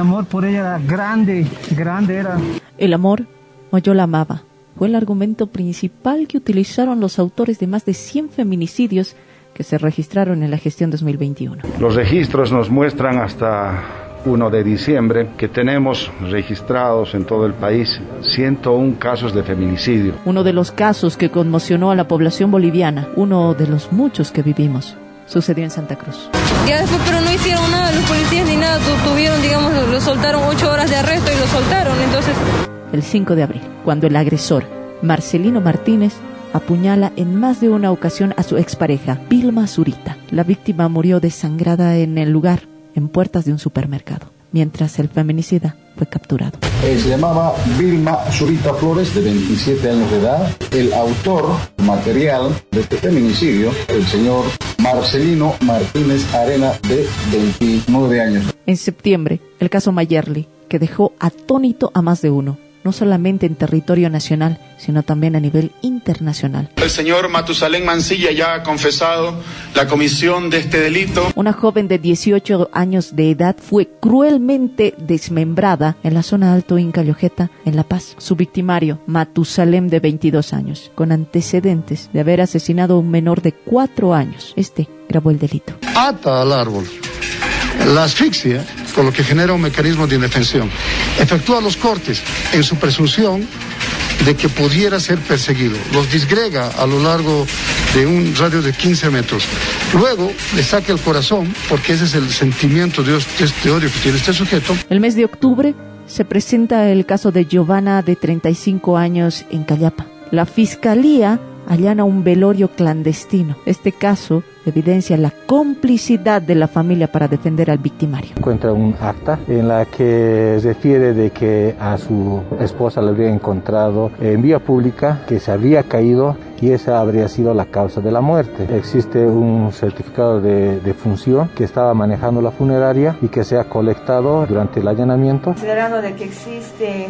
amor por ella era grande, grande era. El amor, o yo la amaba, fue el argumento principal que utilizaron los autores de más de 100 feminicidios que se registraron en la gestión 2021. Los registros nos muestran hasta 1 de diciembre que tenemos registrados en todo el país 101 casos de feminicidio. Uno de los casos que conmocionó a la población boliviana, uno de los muchos que vivimos, sucedió en Santa Cruz. Ya después, pero no hicieron nada, soltaron ocho horas de arresto y lo soltaron, entonces... El 5 de abril, cuando el agresor, Marcelino Martínez, apuñala en más de una ocasión a su expareja, Vilma Zurita. La víctima murió desangrada en el lugar, en puertas de un supermercado, mientras el feminicida fue capturado. Eh, se llamaba Vilma Zurita Flores, de 27 años de edad. El autor material de este feminicidio, el señor Marcelino Martínez Arena, de 29 años. En septiembre, el caso Mayerly, que dejó atónito a más de uno no solamente en territorio nacional, sino también a nivel internacional. El señor Matusalén Mancilla ya ha confesado la comisión de este delito. Una joven de 18 años de edad fue cruelmente desmembrada en la zona Alto Inca Llojeta, en La Paz. Su victimario, Matusalem, de 22 años, con antecedentes de haber asesinado a un menor de 4 años. Este grabó el delito. Ata al árbol. La asfixia con lo que genera un mecanismo de indefensión. Efectúa los cortes en su presunción de que pudiera ser perseguido. Los disgrega a lo largo de un radio de 15 metros. Luego le saca el corazón, porque ese es el sentimiento de este odio que tiene este sujeto. El mes de octubre se presenta el caso de Giovanna, de 35 años, en Callapa. La fiscalía allana un velorio clandestino. Este caso evidencia la complicidad de la familia para defender al victimario. Encuentra un acta en la que refiere de que a su esposa le habría encontrado en vía pública, que se habría caído y esa habría sido la causa de la muerte. Existe un certificado de, de función que estaba manejando la funeraria y que se ha colectado durante el allanamiento. Considerando de que existe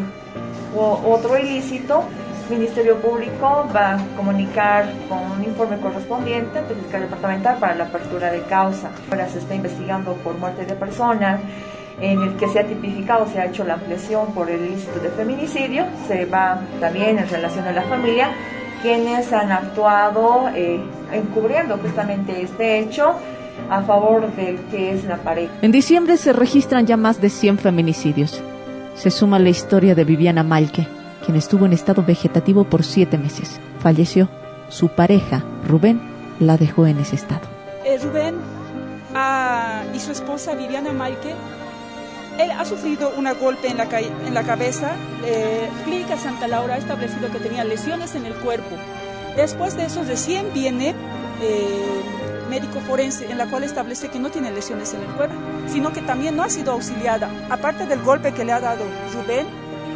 otro ilícito, Ministerio Público va a comunicar con un informe correspondiente ante el fiscal departamental para la apertura de causa. Ahora se está investigando por muerte de persona, en el que se ha tipificado, se ha hecho la ampliación por el ilícito de feminicidio. Se va también en relación a la familia, quienes han actuado eh, encubriendo justamente este hecho a favor del que es la pareja. En diciembre se registran ya más de 100 feminicidios. Se suma la historia de Viviana Malque, quien estuvo en estado vegetativo por siete meses. Falleció. Su pareja, Rubén, la dejó en ese estado. Eh, Rubén ah, y su esposa Viviana Maike, él ha sufrido un golpe en la, en la cabeza. Eh, Clínica Santa Laura ha establecido que tenía lesiones en el cuerpo. Después de eso recién viene eh, médico forense en la cual establece que no tiene lesiones en el cuerpo, sino que también no ha sido auxiliada. Aparte del golpe que le ha dado Rubén,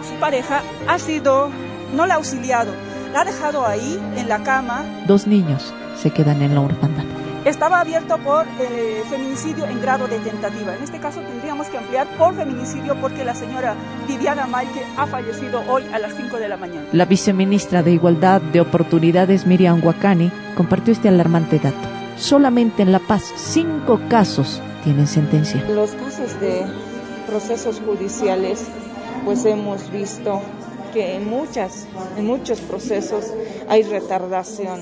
su pareja ha sido, no la ha auxiliado, la ha dejado ahí en la cama. Dos niños se quedan en la orfandad. Estaba abierto por eh, feminicidio en grado de tentativa. En este caso tendríamos que ampliar por feminicidio porque la señora Viviana Maike ha fallecido hoy a las 5 de la mañana. La viceministra de Igualdad de Oportunidades, Miriam Huacani, compartió este alarmante dato. Solamente en La Paz, cinco casos tienen sentencia. Los casos de procesos judiciales pues hemos visto que en, muchas, en muchos procesos hay retardación.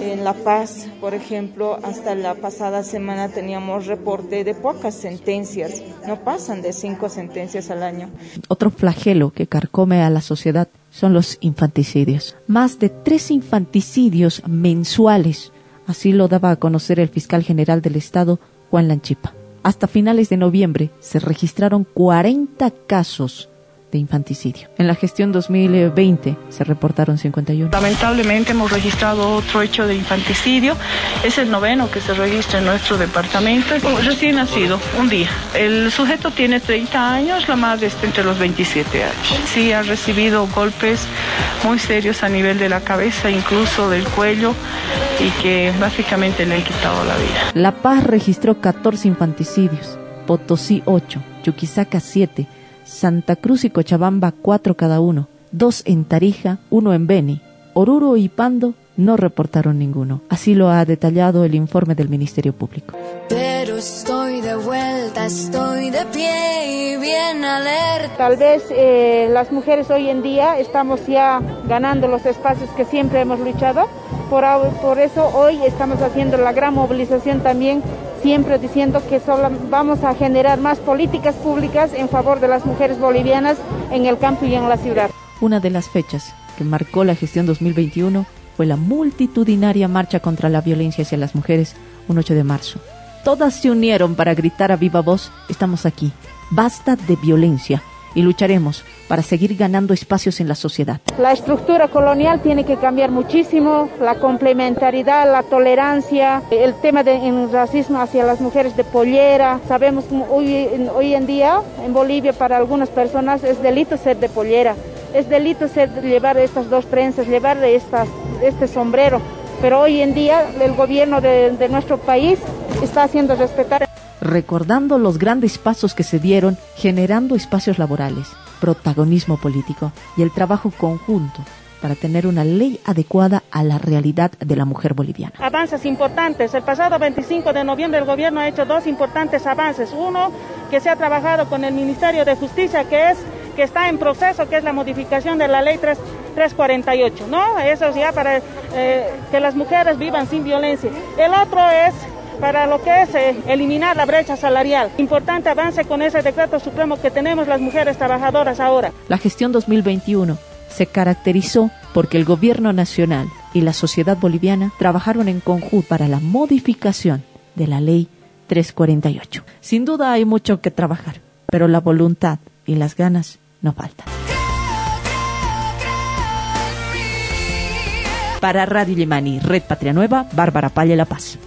En La Paz, por ejemplo, hasta la pasada semana teníamos reporte de pocas sentencias, no pasan de cinco sentencias al año. Otro flagelo que carcome a la sociedad son los infanticidios. Más de tres infanticidios mensuales, así lo daba a conocer el fiscal general del Estado, Juan Lanchipa. Hasta finales de noviembre se registraron 40 casos de infanticidio. En la gestión 2020 se reportaron 51. Lamentablemente hemos registrado otro hecho de infanticidio. Es el noveno que se registra en nuestro departamento. Recién nacido, un día. El sujeto tiene 30 años, la madre está entre los 27 años. Sí, ha recibido golpes muy serios a nivel de la cabeza, incluso del cuello, y que básicamente le han quitado la vida. La Paz registró 14 infanticidios, Potosí 8, Chuquisaca 7, Santa Cruz y Cochabamba cuatro cada uno, dos en Tarija, uno en Beni. Oruro y Pando no reportaron ninguno. Así lo ha detallado el informe del Ministerio Público. Pero estoy de vuelta estoy de pie y bien alerta. Tal vez eh, las mujeres hoy en día estamos ya ganando los espacios que siempre hemos luchado. Por, por eso hoy estamos haciendo la gran movilización también, siempre diciendo que solo vamos a generar más políticas públicas en favor de las mujeres bolivianas en el campo y en la ciudad. Una de las fechas que marcó la gestión 2021 fue la multitudinaria marcha contra la violencia hacia las mujeres, un 8 de marzo. Todas se unieron para gritar a viva voz, estamos aquí, basta de violencia y lucharemos para seguir ganando espacios en la sociedad. La estructura colonial tiene que cambiar muchísimo, la complementariedad, la tolerancia, el tema del racismo hacia las mujeres de pollera. Sabemos que hoy, hoy en día en Bolivia para algunas personas es delito ser de pollera, es delito ser, llevar estas dos trenzas, llevar estas, este sombrero pero hoy en día el gobierno de, de nuestro país está haciendo respetar. Recordando los grandes pasos que se dieron, generando espacios laborales, protagonismo político y el trabajo conjunto para tener una ley adecuada a la realidad de la mujer boliviana. Avances importantes. El pasado 25 de noviembre el gobierno ha hecho dos importantes avances. Uno, que se ha trabajado con el Ministerio de Justicia, que es que está en proceso, que es la modificación de la ley 3, 348, ¿no? Eso es ya para eh, que las mujeres vivan sin violencia. El otro es para lo que es eh, eliminar la brecha salarial. Importante avance con ese decreto supremo que tenemos las mujeres trabajadoras ahora. La gestión 2021 se caracterizó porque el gobierno nacional y la sociedad boliviana trabajaron en conjunto para la modificación de la ley 348. Sin duda hay mucho que trabajar, pero la voluntad y las ganas no faltan. Para Radio Limani, Red Patria Nueva, Bárbara Palle La Paz.